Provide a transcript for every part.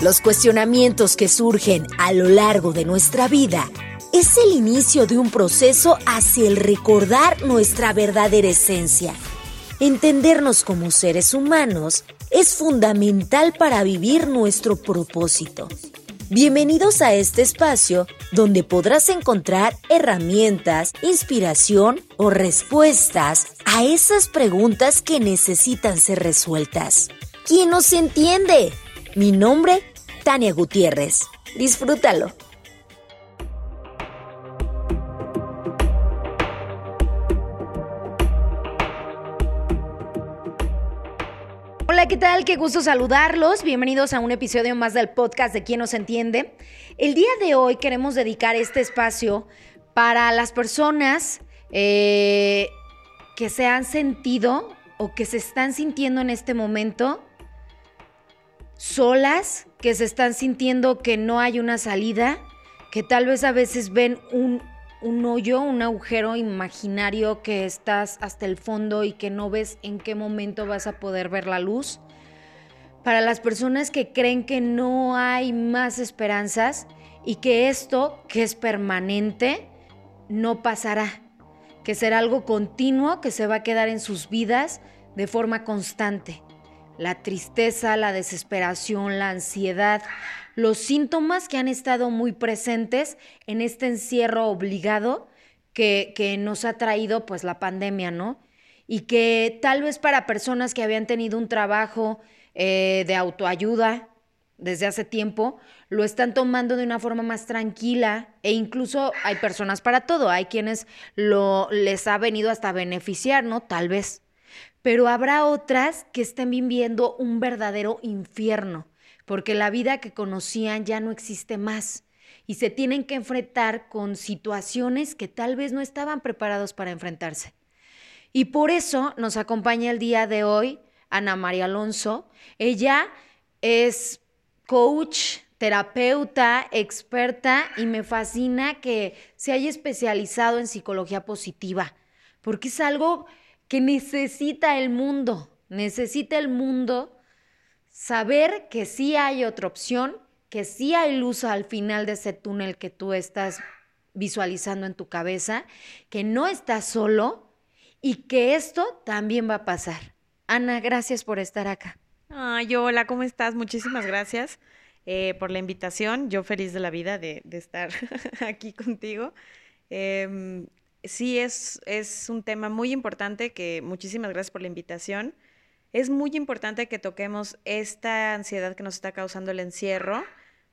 Los cuestionamientos que surgen a lo largo de nuestra vida es el inicio de un proceso hacia el recordar nuestra verdadera esencia. Entendernos como seres humanos es fundamental para vivir nuestro propósito. Bienvenidos a este espacio donde podrás encontrar herramientas, inspiración o respuestas a esas preguntas que necesitan ser resueltas. ¿Quién nos entiende? Mi nombre, Tania Gutiérrez. Disfrútalo. Hola, ¿qué tal? Qué gusto saludarlos. Bienvenidos a un episodio más del podcast de Quién nos entiende. El día de hoy queremos dedicar este espacio para las personas eh, que se han sentido o que se están sintiendo en este momento solas, que se están sintiendo que no hay una salida, que tal vez a veces ven un, un hoyo, un agujero imaginario que estás hasta el fondo y que no ves en qué momento vas a poder ver la luz. Para las personas que creen que no hay más esperanzas y que esto, que es permanente, no pasará, que será algo continuo que se va a quedar en sus vidas de forma constante. La tristeza, la desesperación, la ansiedad, los síntomas que han estado muy presentes en este encierro obligado que, que nos ha traído pues la pandemia, ¿no? Y que tal vez para personas que habían tenido un trabajo eh, de autoayuda desde hace tiempo, lo están tomando de una forma más tranquila e incluso hay personas para todo, hay quienes lo les ha venido hasta beneficiar, ¿no? Tal vez. Pero habrá otras que estén viviendo un verdadero infierno porque la vida que conocían ya no existe más y se tienen que enfrentar con situaciones que tal vez no estaban preparados para enfrentarse. Y por eso nos acompaña el día de hoy Ana María Alonso. Ella es coach, terapeuta, experta y me fascina que se haya especializado en psicología positiva, porque es algo que necesita el mundo, necesita el mundo saber que sí hay otra opción, que sí hay luz al final de ese túnel que tú estás visualizando en tu cabeza, que no estás solo y que esto también va a pasar. Ana, gracias por estar acá. Ay, hola, ¿cómo estás? Muchísimas gracias eh, por la invitación. Yo feliz de la vida de, estar aquí contigo. Em, sí, es, es un tema muy importante que muchísimas gracias por la invitación es muy importante que toquemos esta ansiedad que nos está causando el encierro,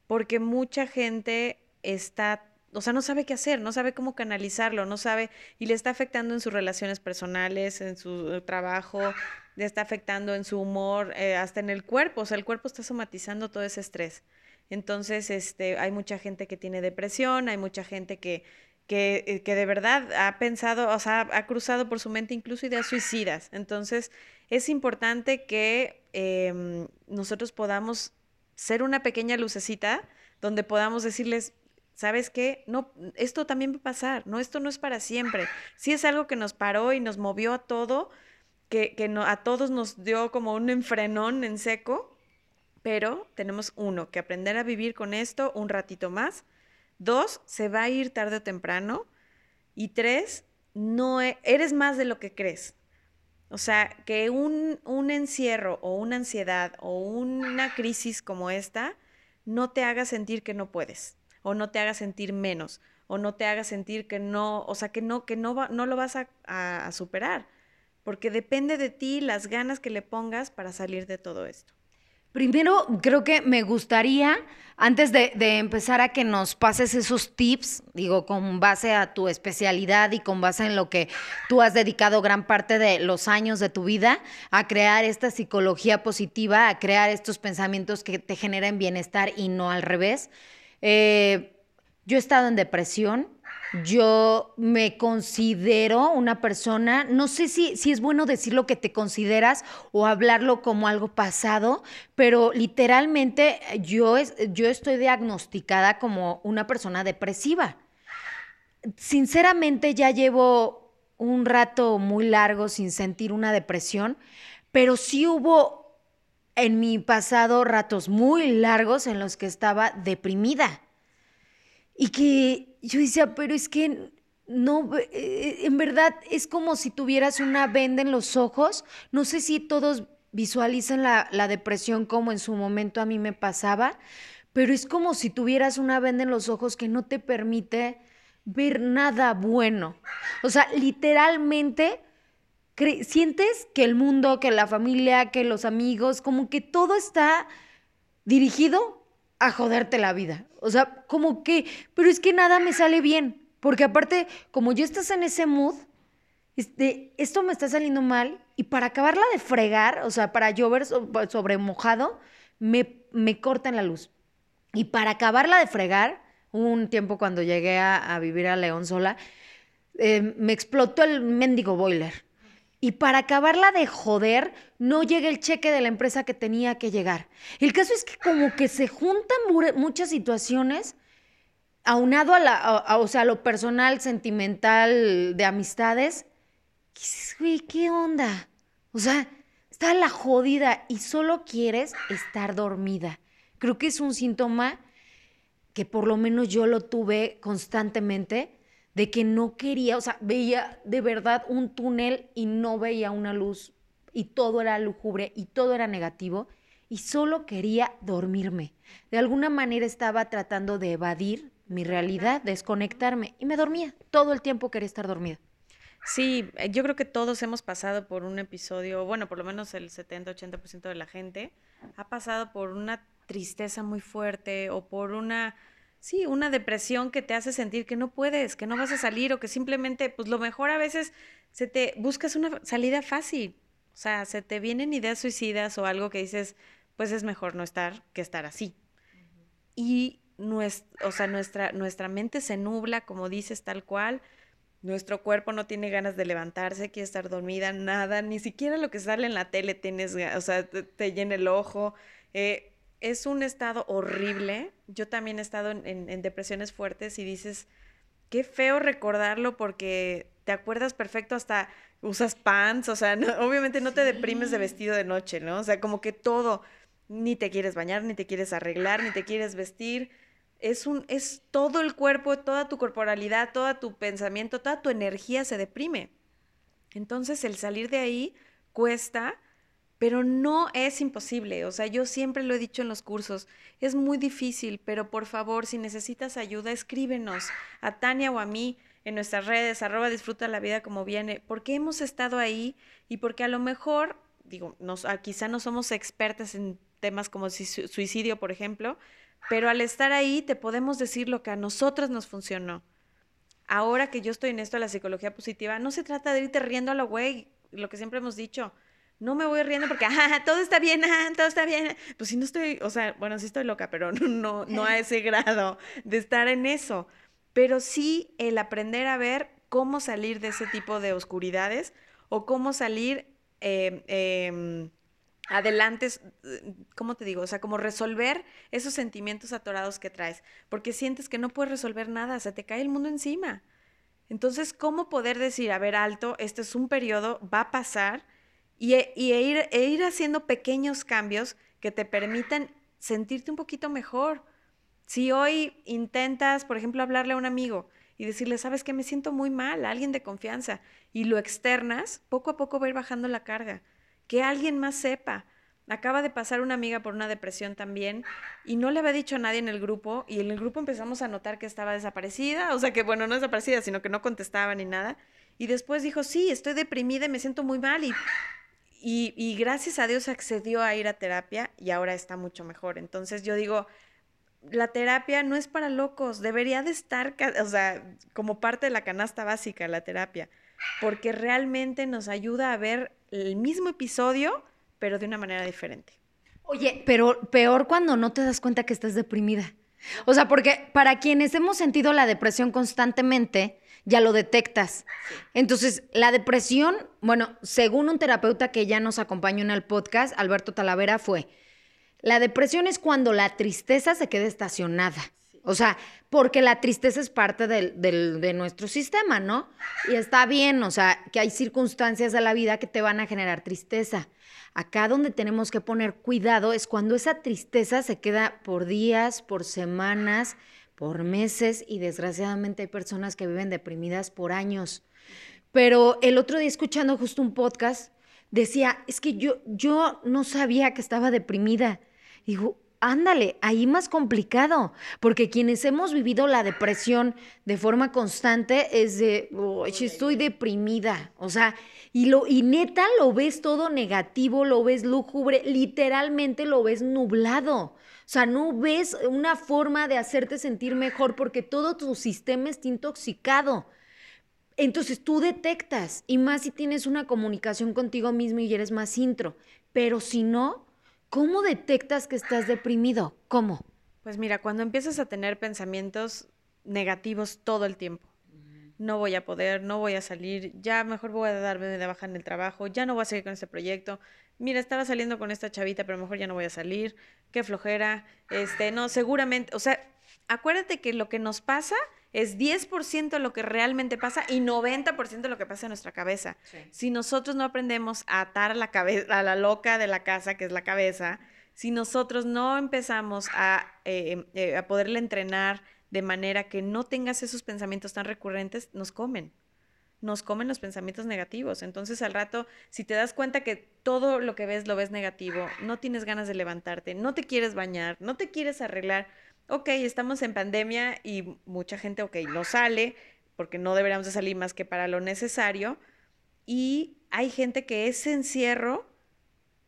porque mucha gente está, o sea, no sabe qué hacer, no sabe cómo canalizarlo, no sabe, y le está afectando en sus relaciones personales, en su trabajo, le está afectando en su humor, eh, hasta en el cuerpo, o sea, el cuerpo está somatizando todo ese estrés. Entonces, este, hay mucha gente que tiene depresión, hay mucha gente que, que, eh, que de verdad ha pensado, o sea, ha cruzado por su mente incluso ideas suicidas. Entonces, es importante que em, nosotros podamos ser una pequeña lucecita donde podamos decirles, ¿sabes qué? No, esto también va a pasar, no, esto no es para siempre. Sí es algo que nos paró y nos movió a todo, que, que no, a todos nos dio como un enfrenón en seco, pero tenemos uno, que aprender a vivir con esto un ratito más. Dos, se va a ir tarde o temprano. Y tres, no e, eres más de lo que crees. O sea, que un, un encierro o una ansiedad o una crisis como esta no te haga sentir que no puedes o no te haga sentir menos o no te haga sentir que no, o sea, que no, que no, no lo vas a superar, porque depende de ti las ganas que le pongas para salir de todo esto. Primero, creo que me gustaría, antes de, empezar a que nos pases esos tips, digo, con base a tu especialidad y con base en lo que tú has dedicado gran parte de los años de tu vida, a crear esta psicología positiva, a crear estos pensamientos que te generen bienestar y no al revés. Eh, yo he estado en depresión, yo me considero una persona, no sé si, si es bueno decir lo que te consideras o hablarlo como algo pasado, pero literalmente yo, yo estoy diagnosticada como una persona depresiva. Sinceramente ya llevo un rato muy largo sin sentir una depresión, pero sí hubo en mi pasado ratos muy largos en los que estaba deprimida. Y que yo decía, pero es que no, eh, en verdad es como si tuvieras una venda en los ojos. No sé si todos visualizan la, la depresión como en su momento a mí me pasaba, pero es como si tuvieras una venda en los ojos que no te permite ver nada bueno. O sea, literalmente sientes que el mundo, que la familia, que los amigos, como que todo está dirigido a joderte la vida. O sea, como que, pero es que nada me sale bien, porque aparte, como yo estás en ese mood, este, esto me está saliendo mal y para acabarla de fregar, o sea, para llover sobre mojado, me, me cortan la luz. Y para acabarla de fregar, un tiempo cuando llegué a, vivir a León sola, eh, me explotó el mendigo boiler. Y para acabarla de joder, no llega el cheque de la empresa que tenía que llegar. El caso es que como que se juntan muchas situaciones, aunado a, la, o sea, a lo personal, sentimental, de amistades. güey, ¿qué onda? O sea, está la jodida y solo quieres estar dormida. Creo que es un síntoma que por lo menos yo lo tuve constantemente de que no quería, o sea, veía de verdad un túnel y no veía una luz y todo era lúgubre y todo era negativo y solo quería dormirme. De alguna manera estaba tratando de evadir mi realidad, desconectarme y me dormía. Todo el tiempo quería estar dormida. Sí, eh, yo creo que todos hemos pasado por un episodio, bueno, por lo menos el 70-80% de la gente ha pasado por una tristeza muy fuerte o por una Sí, una depresión que te hace sentir que no puedes, que no vas a salir o que simplemente, pues lo mejor a veces se te buscas una salida fácil. O sea, se te vienen ideas suicidas o algo que dices, pues es mejor no estar que estar así. Y nuestra, o sea, nuestra, nuestra mente se nubla, como dices, tal cual. Nuestro cuerpo no tiene ganas de levantarse, quiere estar dormida, nada, ni siquiera lo que sale en la tele tienes, o sea, te, llena el ojo. Eh, es un estado horrible. Yo también he estado en, depresiones fuertes y dices, qué feo recordarlo porque te acuerdas perfecto hasta usas pants, o sea, obviamente no te deprimes de vestido de noche, ¿no? O sea, como que todo, ni te quieres bañar, ni te quieres arreglar, ni te quieres vestir. Es un, es todo el cuerpo, toda tu corporalidad, todo tu pensamiento, toda tu energía se deprime. Entonces el salir de ahí cuesta, pero no es imposible. O sea, yo siempre lo he dicho en los cursos, es muy difícil, pero por favor, si necesitas ayuda, escríbenos a Tania o a mí en nuestras redes, arroba disfruta la vida como viene, porque hemos estado ahí y porque a lo mejor, digo, ah, quizá no somos expertas en temas como suicidio, por ejemplo, pero al estar ahí te podemos decir lo que a nosotros nos funcionó. Ahora que yo estoy en esto de la psicología positiva, no se trata de irte riendo a lo güey, lo que siempre hemos dicho no me voy riendo porque, ajá, todo está bien, todo está bien. Pues si no estoy, o sea, bueno, sí estoy loca, pero no, no a ese grado de estar en eso. Pero sí el aprender a ver cómo salir de ese tipo de oscuridades o cómo salir eh, eh, adelante, ¿cómo te digo? O sea, como resolver esos sentimientos atorados que traes, porque sientes que no puedes resolver nada, se te cae el mundo encima. Entonces, ¿cómo poder decir, a ver, alto, este es un periodo, va a pasar? Y, e, ir, e ir haciendo pequeños cambios que te permitan sentirte un poquito mejor. Si hoy intentas, por ejemplo, hablarle a un amigo y decirle, sabes que me siento muy mal, a alguien de confianza, y lo externas, poco a poco va a ir bajando la carga. Que alguien más sepa. Acaba de pasar una amiga por una depresión también y no le había dicho a nadie en el grupo y en el grupo empezamos a notar que estaba desaparecida, o sea que bueno, no desaparecida, sino que no contestaba ni nada. Y después dijo, sí, estoy deprimida y me siento muy mal y y, gracias a Dios accedió a ir a terapia y ahora está mucho mejor. Entonces yo digo, la terapia no es para locos, debería de estar, o sea, como parte de la canasta básica, la terapia, porque realmente nos ayuda a ver el mismo episodio, pero de una manera diferente. Oye, pero peor cuando no te das cuenta que estás deprimida. O sea, porque para quienes hemos sentido la depresión constantemente, ya lo detectas. Entonces, la depresión, bueno, según un terapeuta que ya nos acompañó en el podcast, Alberto Talavera, fue, la depresión es cuando la tristeza se queda estacionada. o sea, porque la tristeza es parte del, de nuestro sistema, ¿no? Y está bien, o sea, que hay circunstancias de la vida que te van a generar tristeza. Acá donde tenemos que poner cuidado es cuando esa tristeza se queda por días, por semanas, por meses y desgraciadamente hay personas que viven deprimidas por años. Pero el otro día escuchando justo un podcast, decía, es que yo, yo no sabía que estaba deprimida. Digo, ándale, ahí más complicado, porque quienes hemos vivido la depresión de forma constante es de, estoy deprimida, o sea, y, lo, y neta lo ves todo negativo, lo ves lúgubre, literalmente lo ves nublado. O sea, no ves una forma de hacerte sentir mejor porque todo tu sistema está intoxicado. Entonces tú detectas, y más si tienes una comunicación contigo mismo y eres más intro, pero si no, ¿cómo detectas que estás deprimido? ¿Cómo? Pues mira, cuando empiezas a tener pensamientos negativos todo el tiempo, no voy a poder, no voy a salir, ya mejor voy a darme de baja en el trabajo, ya no voy a seguir con este proyecto. Mira, estaba saliendo con esta chavita, pero mejor ya no voy a salir. Qué flojera. Este, no, seguramente, o sea, acuérdate que lo que nos pasa es 10% lo que realmente pasa y 90% lo que pasa en nuestra cabeza. Si nosotros no aprendemos a atar a la cabeza, a la loca de la casa, que es la cabeza, si nosotros no empezamos a, eh, eh, a poderle entrenar de manera que no tengas esos pensamientos tan recurrentes, nos comen. Nos comen los pensamientos negativos. Entonces al rato, si te das cuenta que todo lo que ves lo ves negativo, no tienes ganas de levantarte, no te quieres bañar, no te quieres arreglar, ok, estamos en pandemia y mucha gente, ok, no sale, porque no deberíamos de salir más que para lo necesario. Y hay gente que ese encierro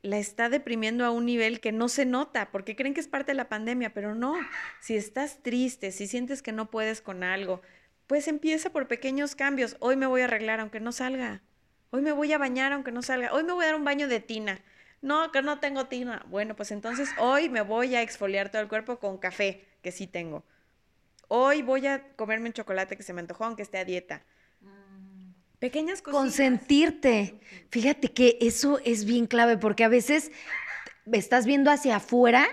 la está deprimiendo a un nivel que no se nota, porque creen que es parte de la pandemia, pero no. Si estás triste, si sientes que no puedes con algo, pues empieza por pequeños cambios. Hoy me voy a arreglar aunque no salga. Hoy me voy a bañar aunque no salga. Hoy me voy a dar un baño de tina. No, que no tengo tina. Bueno, pues entonces hoy me voy a exfoliar todo el cuerpo con café, que sí tengo. Hoy voy a comerme un chocolate que se me antojó aunque esté a dieta. Pequeñas cosas. Consentirte. Fíjate que eso es bien clave porque a veces estás viendo hacia afuera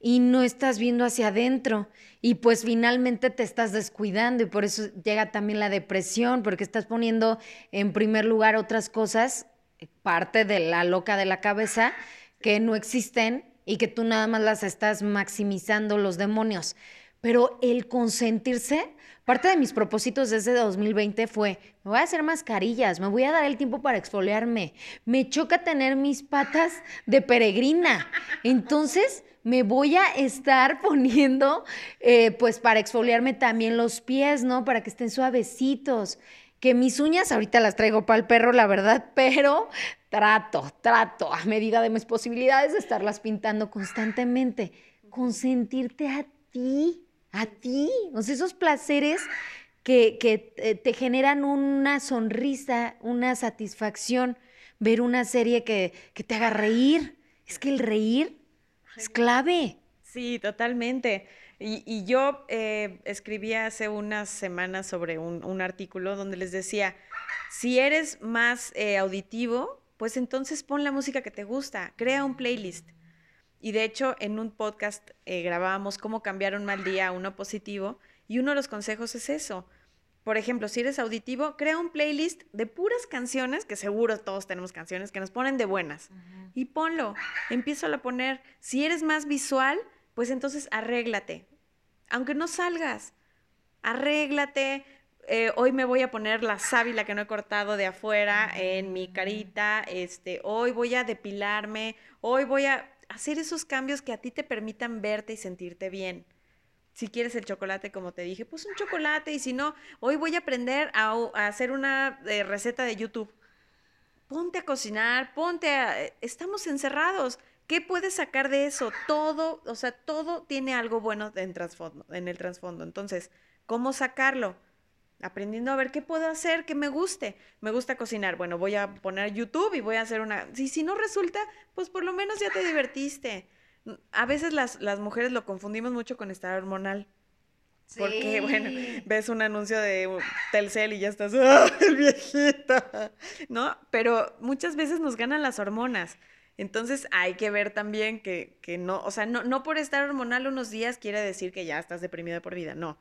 y no estás viendo hacia adentro. Y pues finalmente te estás descuidando y por eso llega también la depresión, porque estás poniendo en primer lugar otras cosas, parte de la loca de la cabeza, que no existen y que tú nada más las estás maximizando los demonios. Pero el consentirse Parte de mis propósitos desde 2020 fue, me voy a hacer mascarillas, me voy a dar el tiempo para exfoliarme. Me choca tener mis patas de peregrina. Entonces, me voy a estar poniendo, eh, pues para exfoliarme también los pies, ¿no? Para que estén suavecitos. Que mis uñas ahorita las traigo para el perro, la verdad, pero trato, trato a medida de mis posibilidades de estarlas pintando constantemente. Consentirte a ti a ti. O sea, esos placeres que, te generan una sonrisa, una satisfacción, ver una serie que, te haga reír. Es que el reír es clave. Sí, totalmente. Y, yo eh, escribí hace unas semanas sobre un, artículo donde les decía, si eres más eh, auditivo, pues entonces pon la música que te gusta, crea un playlist. Y de hecho, en un podcast eh, grabábamos cómo cambiar un mal día a uno positivo y uno de los consejos es eso. Por ejemplo, si eres auditivo, crea un playlist de puras canciones, que seguro todos tenemos canciones que nos ponen de buenas. Y ponlo, empiezo a poner. Si eres más visual, pues entonces arréglate. Aunque no salgas, arréglate. Eh, hoy me voy a poner la sábila que no he cortado de afuera en mi carita. Este, hoy voy a depilarme. Hoy voy a hacer esos cambios que a ti te permitan verte y sentirte bien. Si quieres el chocolate, como te dije, pues un chocolate. Y si no, hoy voy a aprender a, hacer una eh, receta de YouTube. Ponte a cocinar, ponte a... Eh, estamos encerrados. ¿Qué puedes sacar de eso? Todo, o sea, todo tiene algo bueno en, el trasfondo. Entonces, ¿cómo sacarlo? aprendiendo a ver qué puedo hacer que me guste. Me gusta cocinar. Bueno, voy a poner YouTube y voy a hacer una... Si no resulta, pues por lo menos ya te divertiste. A veces las, las mujeres lo confundimos mucho con estar hormonal. Porque, bueno, ves un anuncio de Telcel y ya estás, ¡ah, el viejita! ¿No? Pero muchas veces nos ganan las hormonas. Entonces hay que ver también que, que no, o sea, no, no por estar hormonal unos días quiere decir que ya estás deprimida por vida, no.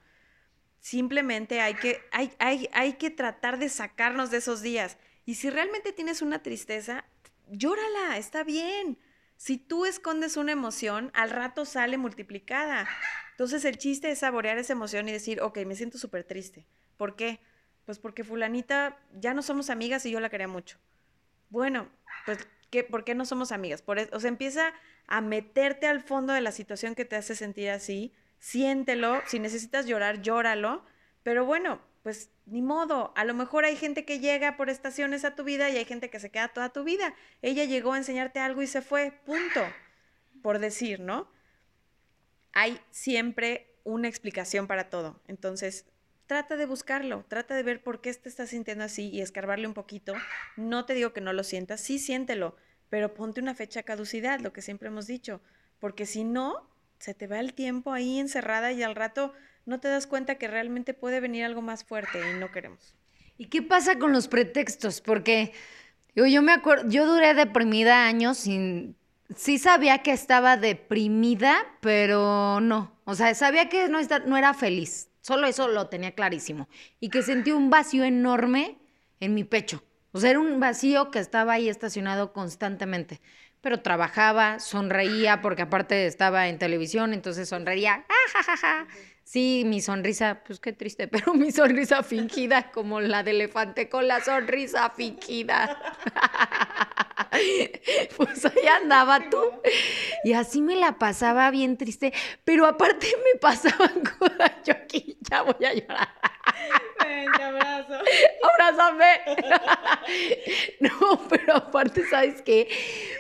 Simplemente hay que, hay, hay, hay que tratar de sacarnos de esos días. Y si realmente tienes una tristeza, llórala, está bien. Si tú escondes una emoción, al rato sale multiplicada. Entonces el chiste es saborear esa emoción y decir, ok, me siento súper triste. ¿Por qué? Pues porque fulanita ya no somos amigas y yo la quería mucho. Bueno, pues ¿qué, ¿por qué no somos amigas? Por o sea, empieza a meterte al fondo de la situación que te hace sentir así, siéntelo, si necesitas llorar, llóralo, pero bueno, pues ni modo, a lo mejor hay gente que llega por estaciones a tu vida y hay gente que se queda toda tu vida. Ella llegó a enseñarte algo y se fue, punto, por decir, ¿no? Hay siempre una explicación para todo. Entonces, trata de buscarlo, trata de ver por qué te estás sintiendo así y escarbarle un poquito. No te digo que no lo sientas, sí siéntelo, pero ponte una fecha caducidad, lo que siempre hemos dicho, porque si no, se te va el tiempo ahí encerrada y al rato no te das cuenta que realmente puede venir algo más fuerte y no queremos. ¿Y qué pasa con los pretextos? Porque yo, me acuerdo, yo duré deprimida años sin... Sí sabía que estaba deprimida, pero no. O sea, sabía que no, no era feliz. Solo eso lo tenía clarísimo. Y que sentí un vacío enorme en mi pecho. O sea, era un vacío que estaba ahí estacionado constantemente pero trabajaba, sonreía, porque aparte estaba en televisión, entonces sonreía. ¡Ah, Sí, mi sonrisa, pues qué triste, pero mi sonrisa fingida, como la de elefante con la sonrisa fingida. Pues ahí andaba tú. Y así me la pasaba bien triste, pero aparte me pasaban cosas. Yo aquí ya voy a llorar. Ven, te abrazo. Abrázame. No, pero aparte, ¿sabes qué?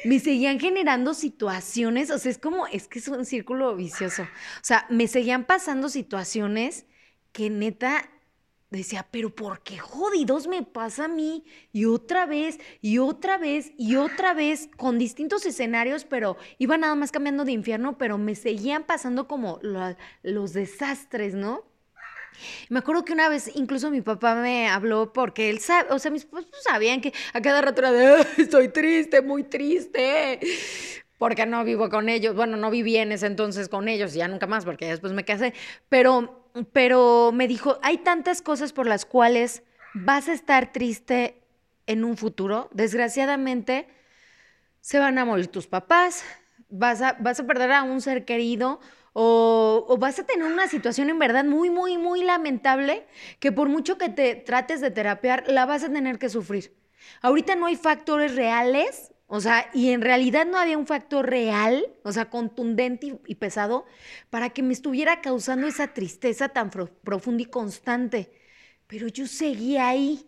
Me seguían generando situaciones, o sea, es como, es que es un círculo vicioso. O sea, me seguían pasando situaciones que neta decía, pero ¿por qué jodidos me pasa a mí? Y otra vez, y otra vez, y otra vez, con distintos escenarios, pero iba nada más cambiando de infierno, pero me seguían pasando como los desastres, ¿no? Me acuerdo que una vez incluso mi papá me habló porque él sabe, o sea, mis papás sabían que a cada rato era de, estoy triste, muy triste, porque no vivo con ellos. Bueno, no viví en ese entonces con ellos, ya nunca más, porque después me casé, pero pero me dijo, hay tantas cosas por las cuales vas a estar triste en un futuro. Desgraciadamente, se van a morir tus papás, vas a, vas a perder a un ser querido o, vas a tener una situación en verdad muy, muy, muy lamentable que por mucho que te trates de terapear, la vas a tener que sufrir. Ahorita no hay factores reales o sea, y en realidad no había un factor real, o sea, contundente y, pesado, para que me estuviera causando esa tristeza tan profunda y constante. Pero yo seguía ahí.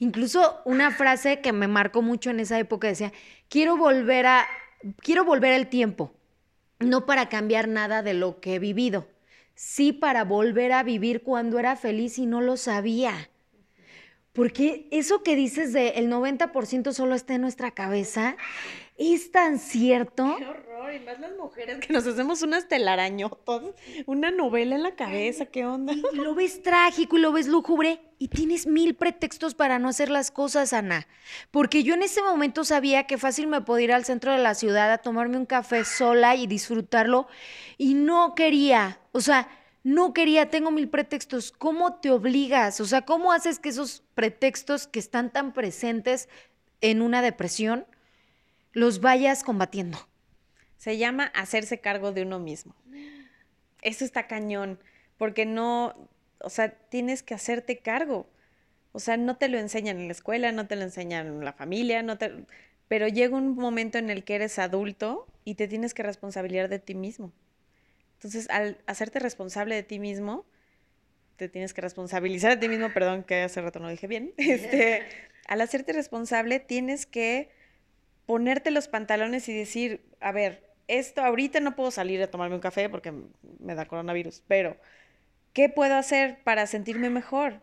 Incluso una frase que me marcó mucho en esa época decía, quiero volver a, quiero volver al tiempo, no para cambiar nada de lo que he vivido, sí para volver a vivir cuando era feliz y no lo sabía. Porque eso que dices de el 90% solo está en nuestra cabeza es tan cierto. Qué horror, y más las mujeres que nos hacemos unas telarañotas, una novela en la cabeza, ¿qué onda? Y lo ves trágico y lo ves lúgubre y tienes mil pretextos para no hacer las cosas, Ana. Porque yo en ese momento sabía que fácil me podía ir al centro de la ciudad a tomarme un café sola y disfrutarlo y no quería. O sea, no quería, tengo mil pretextos. ¿Cómo te obligas? O sea, ¿cómo haces que esos pretextos que están tan presentes en una depresión los vayas combatiendo? Se llama hacerse cargo de uno mismo. Eso está cañón, porque no, o sea, tienes que hacerte cargo. O sea, no te lo enseñan en la escuela, no te lo enseñan en la familia, no te... pero llega un momento en el que eres adulto y te tienes que responsabilizar de ti mismo. Entonces, al hacerte responsable de ti mismo, te tienes que responsabilizar de ti mismo, perdón que hace rato no dije bien, este, al hacerte responsable tienes que ponerte los pantalones y decir, a ver, esto ahorita no puedo salir a tomarme un café porque me da coronavirus, pero ¿qué puedo hacer para sentirme mejor?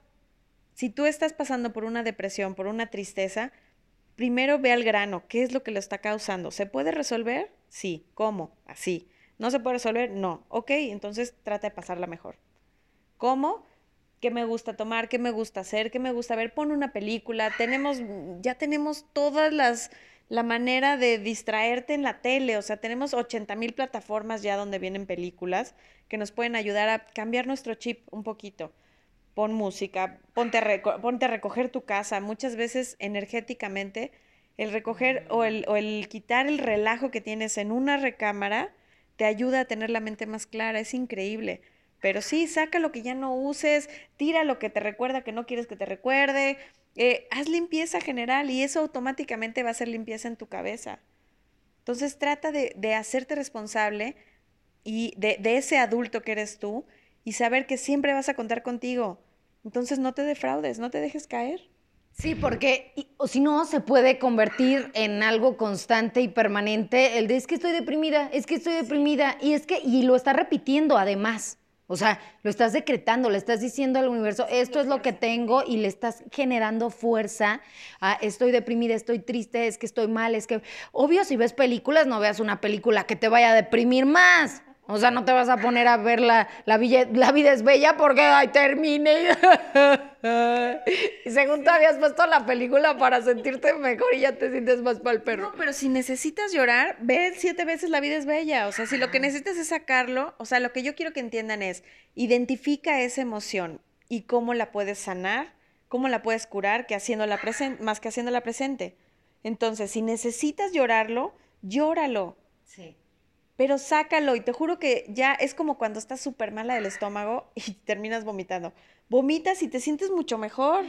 Si tú estás pasando por una depresión, por una tristeza, primero ve al grano, ¿qué es lo que lo está causando? ¿Se puede resolver? Sí, ¿cómo? Así. ¿No se puede resolver? No. Ok, entonces trata de pasarla mejor. ¿Cómo? ¿Qué me gusta tomar? ¿Qué me gusta hacer? ¿Qué me gusta ver? Pon una película. Tenemos, ya tenemos todas las la manera de distraerte en la tele. O sea, tenemos 80 mil plataformas ya donde vienen películas que nos pueden ayudar a cambiar nuestro chip un poquito. Pon música, ponte a, ponte a recoger tu casa. Muchas veces energéticamente el recoger o el, o el quitar el relajo que tienes en una recámara te ayuda a tener la mente más clara. Es increíble. Pero sí, saca lo que ya no uses, tira lo que te recuerda que no quieres que te recuerde, eh, haz limpieza general y eso automáticamente va a ser limpieza en tu cabeza. Entonces trata de, hacerte responsable y de, de, ese adulto que eres tú y saber que siempre vas a contar contigo. Entonces no te defraudes, no te dejes caer. Sí, porque o si no se puede convertir en algo constante y permanente el de es que estoy deprimida, es que estoy deprimida y es que y lo está repitiendo además. O sea, lo estás decretando, le estás diciendo al universo, esto es lo que tengo y le estás generando fuerza. estoy deprimida, estoy triste, es que estoy mal, es que... Obvio, si ves películas, no veas una película que te vaya a deprimir más. O sea, no te vas a poner a ver la, la, la vida es bella porque ay, termine. y según tú habías puesto la película para sentirte mejor y ya te sientes más para el perro. No, pero si necesitas llorar, ve siete veces la vida es bella. O sea, si lo que necesitas es sacarlo, o sea, lo que yo quiero que entiendan es, identifica esa emoción y cómo la puedes sanar, cómo la puedes curar, que haciéndola presente, más que haciéndola presente. Entonces, si necesitas llorarlo, llóralo. Sí pero sácalo y te juro que ya es como cuando estás súper mala del estómago y terminas vomitando. Vomitas y te sientes mucho mejor.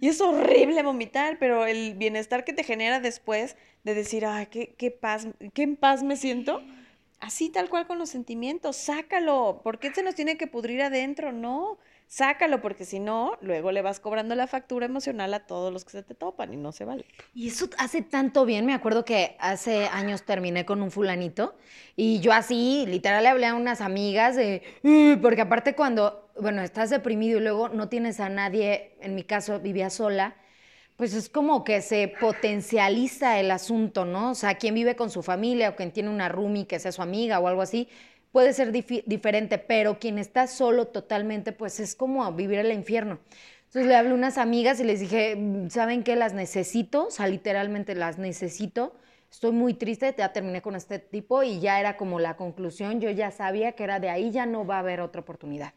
Y es horrible vomitar, pero el bienestar que te genera después de decir, ay, qué, qué paz, qué en paz me siento. Así tal cual con los sentimientos, sácalo. ¿Por qué se nos tiene que pudrir adentro? No, sácalo, porque si no, luego le vas cobrando la factura emocional a todos los que se te topan y no se vale. Y eso hace tanto bien. Me acuerdo que hace años terminé con un fulanito y yo así, literal, le hablé a unas amigas de, porque aparte cuando, bueno, estás deprimido y luego no tienes a nadie, en mi caso vivía sola, pues es como que se potencializa el asunto, ¿no? O sea, quien vive con su familia o quien tiene una roomie que sea su amiga o algo así, puede ser diferente, pero quien está solo totalmente, pues es como vivir el infierno. Entonces le hablé a unas amigas y les dije, mm, ¿saben qué? Las necesito, o sea, literalmente las necesito. Estoy muy triste, ya terminé con este tipo y ya era como la conclusión, yo ya sabía que era de ahí, ya no va a haber otra oportunidad.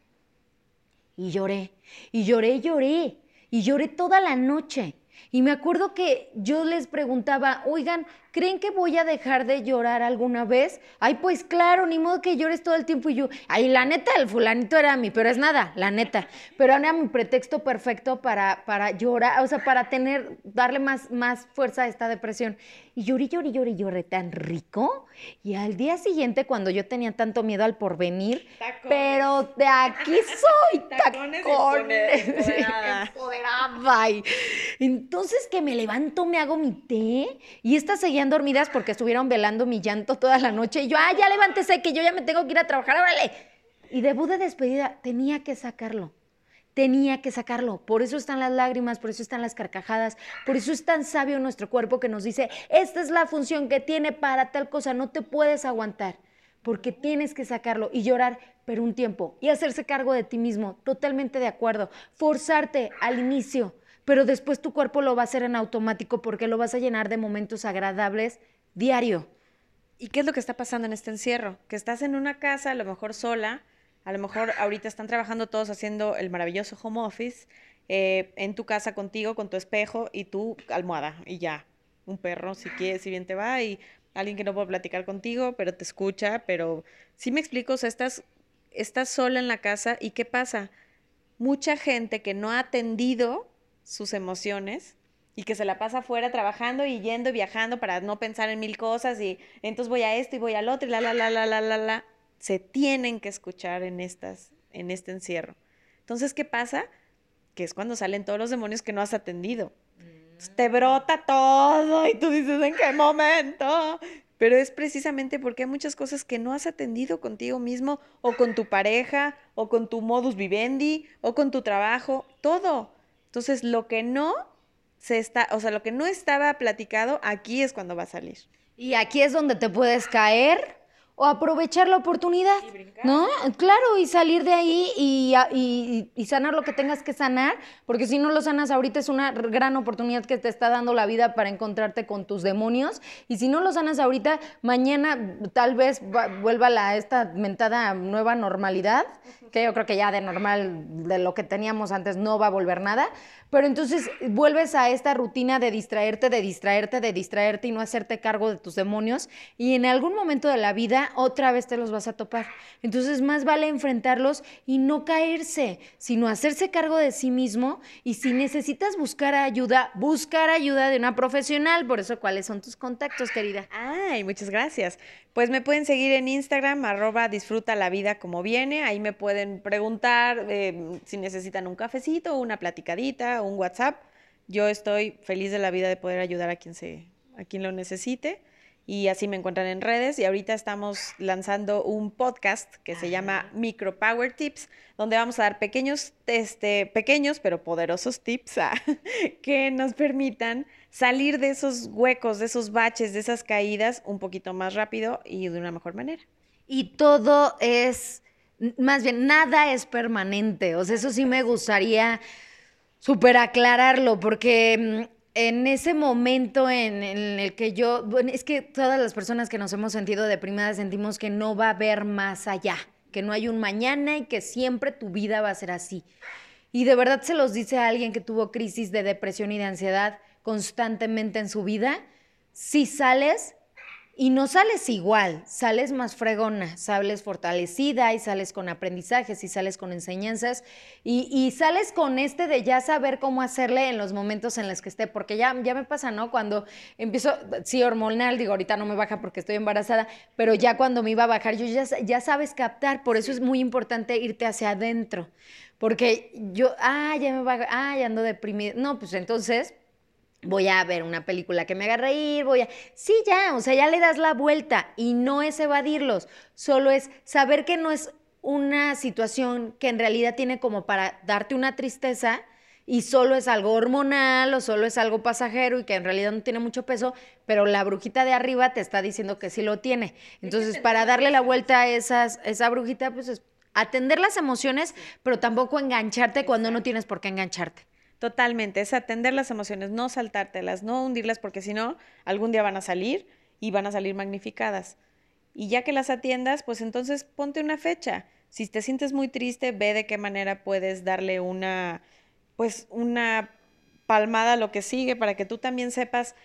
Y lloré, y lloré, lloré, y lloré toda la noche. Y me acuerdo que yo les preguntaba, oigan, ¿creen que voy a dejar de llorar alguna vez? Ay, pues claro, ni modo que llores todo el tiempo y yo, ay, la neta, el fulanito era mi, pero es nada, la neta. Pero era mi pretexto perfecto para, para llorar, o sea, para tener, darle más, más fuerza a esta depresión. Y lloré, lloré, lloré, lloré tan rico. Y al día siguiente, cuando yo tenía tanto miedo al porvenir, pero de aquí soy, tacones, tacones empoderada. empoderada. Y, entonces que me levanto, me hago mi té y estas dormidas porque estuvieron velando mi llanto toda la noche. Y yo, ah, ya levántese, que yo ya me tengo que ir a trabajar, órale. Y debut de despedida, tenía que sacarlo. Tenía que sacarlo. Por eso están las lágrimas, por eso están las carcajadas, por eso es tan sabio nuestro cuerpo que nos dice, esta es la función que tiene para tal cosa, no te puedes aguantar, porque tienes que sacarlo y llorar, pero un tiempo, y hacerse cargo de ti mismo, totalmente de acuerdo, forzarte al inicio pero después tu cuerpo lo va a hacer en automático porque lo vas a llenar de momentos agradables diario. ¿Y qué es lo que está pasando en este encierro? Que estás en una casa, a lo mejor sola, a lo mejor ahorita están trabajando todos haciendo el maravilloso home office, eh, en tu casa contigo, con tu espejo y tu almohada, y ya. Un perro, si quieres, si bien te va, y alguien que no puede platicar contigo, pero te escucha, pero sí me explico, o sea, estás, estás sola en la casa, ¿y qué pasa? Mucha gente que no ha atendido sus emociones y que se la pasa afuera trabajando y yendo y viajando para no pensar en mil cosas y entonces voy a esto y voy al otro y la la la la la la la se tienen que escuchar en estas en este encierro. Entonces, ¿qué pasa? Que es cuando salen todos los demonios que no has atendido. te brota todo y tú dices, ¿en qué momento? Pero es precisamente porque hay muchas cosas que no has atendido contigo mismo o con tu pareja o con tu modus vivendi o con tu trabajo, todo. Entonces, lo que no se está, o sea, lo que no estaba platicado, aquí es cuando va a salir. Y aquí es donde te puedes caer o aprovechar la oportunidad, ¿no? Claro, y salir de ahí y, y, sanar lo que tengas que sanar, porque si no lo sanas ahorita es una gran oportunidad que te está dando la vida para encontrarte con tus demonios, y si no lo sanas ahorita, mañana tal vez vuelva la, esta mentada nueva normalidad, que yo creo que ya de normal, de lo que teníamos antes, no va a volver nada, pero entonces vuelves a esta rutina de distraerte, de distraerte, de distraerte y no hacerte cargo de tus demonios. Y en algún momento de la vida otra vez te los vas a topar. Entonces más vale enfrentarlos y no caerse, sino hacerse cargo de sí mismo. Y si necesitas buscar ayuda, buscar ayuda de una profesional. Por eso, ¿cuáles son tus contactos, querida? Ay, muchas gracias. Pues me pueden seguir en Instagram, arroba disfruta la vida como viene. Ahí me pueden preguntar eh, si necesitan un cafecito, una platicadita, un WhatsApp. Yo estoy feliz de la vida de poder ayudar a quien, se, a quien lo necesite. Y así me encuentran en redes. Y ahorita estamos lanzando un podcast que se llama Micro Power Tips, donde vamos a dar pequeños, este, pequeños pero poderosos tips que nos permitan salir de esos huecos, de esos baches, de esas caídas un poquito más rápido y de una mejor manera. Y todo es, más bien, nada es permanente. O sea, eso sí me gustaría súper aclararlo, porque mm, en ese momento en, el que yo, bueno, es que todas las personas que nos hemos sentido deprimidas sentimos que no va a haber más allá, que no hay un mañana y que siempre tu vida va a ser así. Y de verdad se los dice a alguien que tuvo crisis de depresión y de ansiedad constantemente en su vida, si sales y no sales igual, sales más fregona, sales fortalecida y sales con aprendizajes y sales con enseñanzas y, sales con este de ya saber cómo hacerle en los momentos en los que esté, porque ya, ya me pasa, ¿no? Cuando empiezo, sí, hormonal, digo, ahorita no me baja porque estoy embarazada, pero ya cuando me iba a bajar, yo ya, ya sabes captar, por eso es muy importante irte hacia adentro, porque yo, ah, ya me baja, ah, ya ando deprimida, no, pues entonces voy a ver una película que me haga reír, voy a... Sí, ya, o sea, ya le das la vuelta y no es evadirlos, solo es saber que no es una situación que en realidad tiene como para darte una tristeza y solo es algo hormonal o solo es algo pasajero y que en realidad no tiene mucho peso, pero la brujita de arriba te está diciendo que sí lo tiene. Entonces, para darle la vuelta a esas, esa brujita, pues es atender las emociones, pero tampoco engancharte cuando no tienes por qué engancharte. Totalmente, es atender las emociones, no saltártelas, no hundirlas, porque si no, algún día van a salir y van a salir magnificadas. Y ya que las atiendas, pues entonces ponte una fecha. Si te sientes muy triste, ve de qué manera puedes darle una, pues una palmada a lo que sigue para que tú también sepas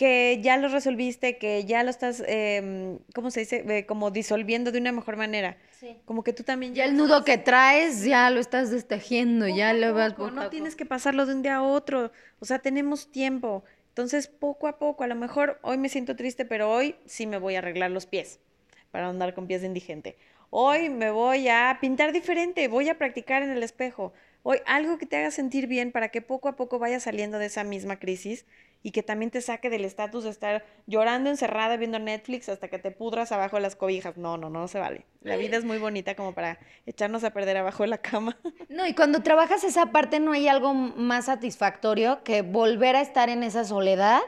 que ya lo resolviste, que ya lo estás, eh, ¿cómo se dice? como disolviendo de una mejor manera. Sí. Como que tú también ya... el nudo que traes ya lo estás destejiendo, ya lo vas... no tienes que pasarlo de un día a otro, o sea, tenemos tiempo. Entonces, poco a poco, a lo mejor hoy me siento triste, pero hoy sí me voy a arreglar los pies para andar con pies de indigente. Hoy me voy a pintar diferente, voy a practicar en el espejo. Hoy algo que te haga sentir bien para que poco a poco vayas saliendo de esa misma crisis y que también te saque del estatus de estar llorando encerrada viendo Netflix hasta que te pudras abajo de las cobijas. No, no, no, se vale. La vida es muy bonita como para echarnos a perder abajo de la cama. No, y cuando trabajas esa parte no hay algo más satisfactorio que volver a estar en esa soledad,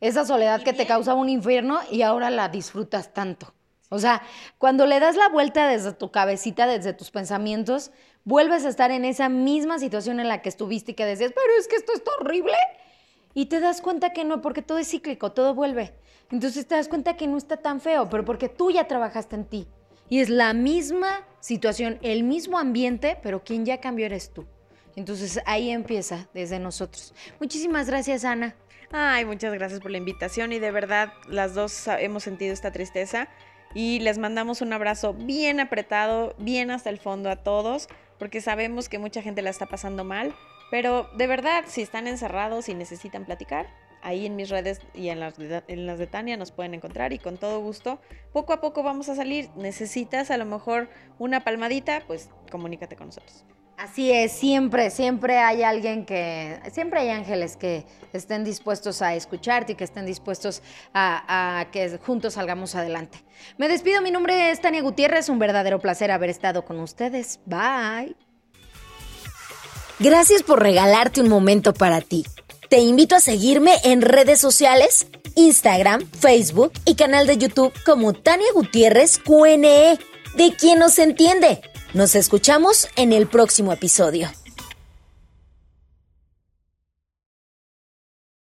esa soledad que te causa un infierno y ahora la disfrutas tanto. O sea, cuando le das la vuelta desde tu cabecita, desde tus pensamientos, vuelves a estar en esa misma situación en la que estuviste y que decías, pero es que esto está horrible y te das cuenta que no, porque todo es cíclico, todo vuelve. Entonces te das cuenta que no está tan feo, pero porque tú ya trabajaste en ti. Y es la misma situación, el mismo ambiente, pero quien ya cambió eres tú. Entonces ahí empieza desde nosotros. Muchísimas gracias, Ana. Ay, muchas gracias por la invitación y de verdad las dos hemos sentido esta tristeza y les mandamos un abrazo bien apretado, bien hasta el fondo a todos, porque sabemos que mucha gente la está pasando mal pero de verdad, si están encerrados y necesitan platicar, ahí en mis redes y en las, en de Tania nos pueden encontrar y con todo gusto, poco a poco vamos a salir. Necesitas a lo mejor una palmadita, pues comunícate con nosotros. Así es, siempre, siempre hay alguien que, siempre hay ángeles que estén dispuestos a escucharte y que estén dispuestos a, a, que juntos salgamos adelante. Me despido, mi nombre es Tania Gutiérrez, un verdadero placer haber estado con ustedes. Bye. Gracias por regalarte un momento para ti. Te invito a seguirme en redes sociales Instagram, Facebook y canal de YouTube como Tania Gutiérrez QNE, de quien nos entiende. Nos escuchamos en el próximo episodio.